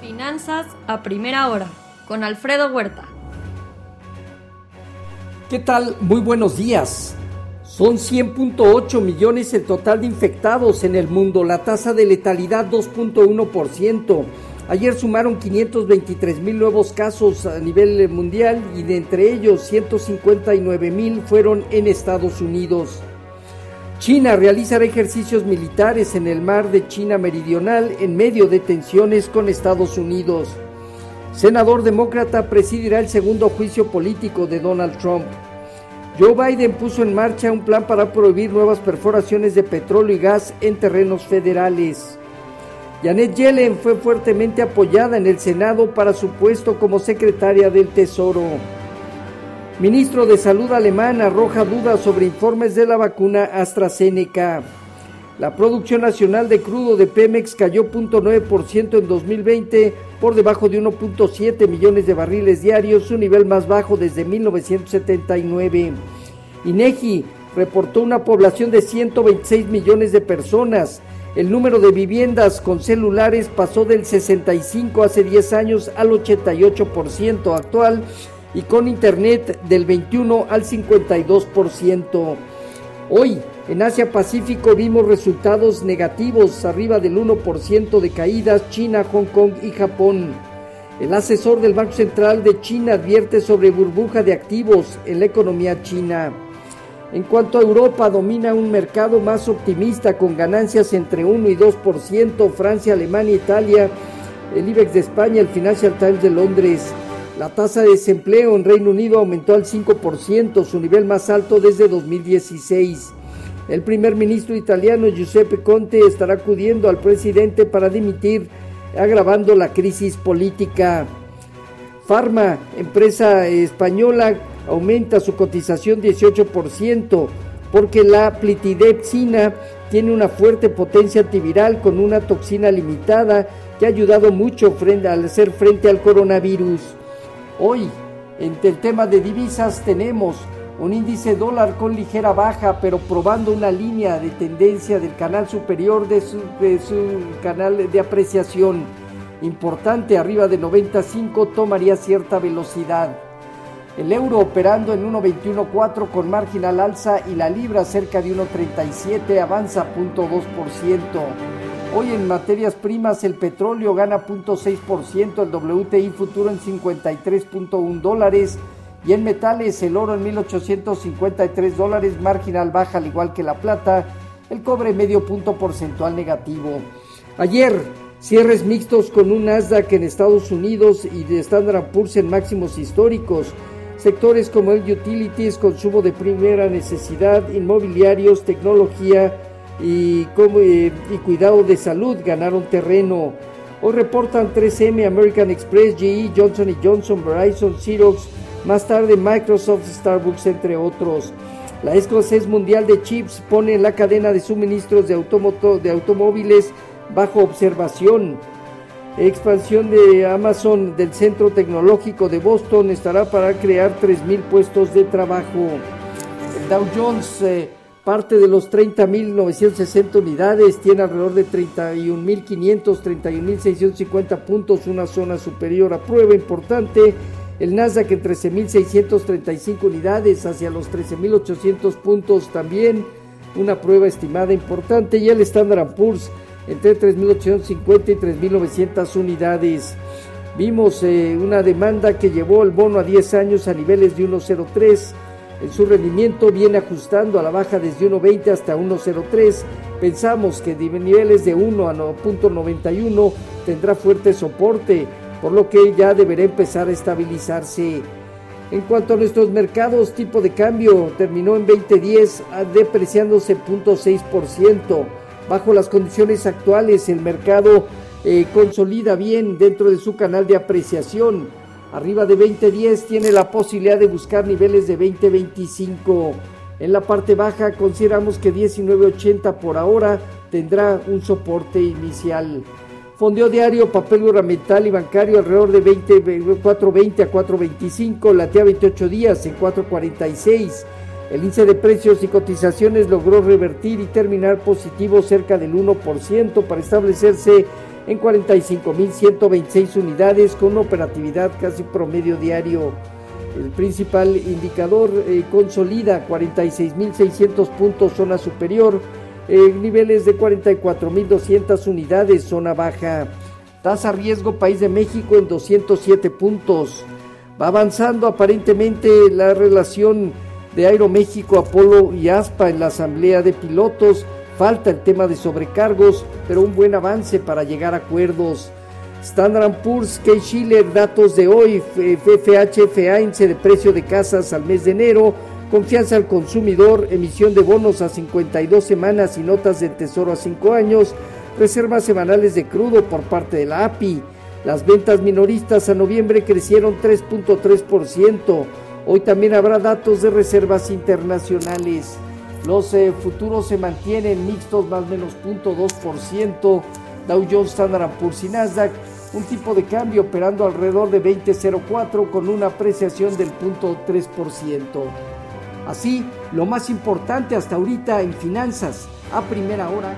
Finanzas a primera hora con Alfredo Huerta. ¿Qué tal? Muy buenos días. Son 100.8 millones el total de infectados en el mundo, la tasa de letalidad 2.1%. Ayer sumaron 523 mil nuevos casos a nivel mundial y de entre ellos 159 mil fueron en Estados Unidos. China realizará ejercicios militares en el mar de China Meridional en medio de tensiones con Estados Unidos. Senador demócrata presidirá el segundo juicio político de Donald Trump. Joe Biden puso en marcha un plan para prohibir nuevas perforaciones de petróleo y gas en terrenos federales. Janet Yellen fue fuertemente apoyada en el Senado para su puesto como secretaria del Tesoro. Ministro de Salud alemán arroja dudas sobre informes de la vacuna AstraZeneca. La producción nacional de crudo de Pemex cayó 0.9% en 2020 por debajo de 1.7 millones de barriles diarios, su nivel más bajo desde 1979. INEGI reportó una población de 126 millones de personas, el número de viviendas con celulares pasó del 65 hace 10 años al 88% actual y con internet del 21 al 52%. Hoy en Asia Pacífico vimos resultados negativos, arriba del 1% de caídas, China, Hong Kong y Japón. El asesor del Banco Central de China advierte sobre burbuja de activos en la economía china. En cuanto a Europa, domina un mercado más optimista con ganancias entre 1 y 2%, Francia, Alemania, Italia, el IBEX de España, el Financial Times de Londres. La tasa de desempleo en Reino Unido aumentó al 5%, su nivel más alto desde 2016. El primer ministro italiano Giuseppe Conte estará acudiendo al presidente para dimitir, agravando la crisis política. Pharma, empresa española, aumenta su cotización 18% porque la plitidepsina tiene una fuerte potencia antiviral con una toxina limitada que ha ayudado mucho al hacer frente al coronavirus. Hoy, en el tema de divisas, tenemos un índice dólar con ligera baja, pero probando una línea de tendencia del canal superior de su, canal de apreciación importante, arriba de 95, tomaría cierta velocidad. El euro operando en 1.21.4 con margen al alza y la libra cerca de 1.37 avanza 0.2%. Hoy en materias primas el petróleo gana 0.6%, el WTI futuro en 53.1 dólares y en metales el oro en 1.853 dólares, marginal baja al igual que la plata, el cobre medio punto porcentual negativo. Ayer cierres mixtos con un Nasdaq en Estados Unidos y de Standard Poor's en máximos históricos. Sectores como el utilities, consumo de primera necesidad, inmobiliarios, tecnología y, como, eh, y cuidado de salud ganaron terreno. Hoy reportan 3M, American Express, GE, Johnson Johnson, Verizon, Xerox, más tarde Microsoft, Starbucks, entre otros. La escasez mundial de chips pone la cadena de suministros de, de automóviles bajo observación. Expansión de Amazon del Centro Tecnológico de Boston estará para crear 3.000 puestos de trabajo. El Dow Jones, eh, parte de los 30.960 unidades, tiene alrededor de 31.500, 31.650 puntos, una zona superior a prueba importante. El Nasdaq en 13.635 unidades, hacia los 13.800 puntos también, una prueba estimada importante. Y el Standard Poor's entre 3.850 y 3.900 unidades. Vimos eh, una demanda que llevó el bono a 10 años a niveles de 1.03. En su rendimiento viene ajustando a la baja desde 1.20 hasta 1.03. Pensamos que de niveles de 1 a 9.91 tendrá fuerte soporte, por lo que ya deberá empezar a estabilizarse. En cuanto a nuestros mercados, tipo de cambio terminó en 2010 depreciándose 0.6%. Bajo las condiciones actuales, el mercado eh, consolida bien dentro de su canal de apreciación. Arriba de 2010 tiene la posibilidad de buscar niveles de 2025. En la parte baja consideramos que 19.80 por ahora tendrá un soporte inicial. Fondeo diario, papel gubernamental y bancario alrededor de 20, 4.20 a 4.25, latea 28 días en 4.46. El índice de precios y cotizaciones logró revertir y terminar positivo cerca del 1% para establecerse en 45.126 unidades con operatividad casi promedio diario. El principal indicador eh, consolida 46.600 puntos zona superior, eh, niveles de 44.200 unidades zona baja. Tasa riesgo País de México en 207 puntos. Va avanzando aparentemente la relación de Aeroméxico, Apolo y ASPA en la asamblea de pilotos. Falta el tema de sobrecargos, pero un buen avance para llegar a acuerdos. Standard Poor's, Key Schiller, datos de hoy, FFH, índice de precio de casas al mes de enero, confianza al consumidor, emisión de bonos a 52 semanas y notas del tesoro a 5 años, reservas semanales de crudo por parte de la API. Las ventas minoristas a noviembre crecieron 3.3%. Hoy también habrá datos de reservas internacionales. Los eh, futuros se mantienen mixtos más o menos 0.2%. Dow Jones, Standard Poor's y Nasdaq, un tipo de cambio operando alrededor de 20.04 con una apreciación del 0.3%. Así, lo más importante hasta ahorita en finanzas, a primera hora,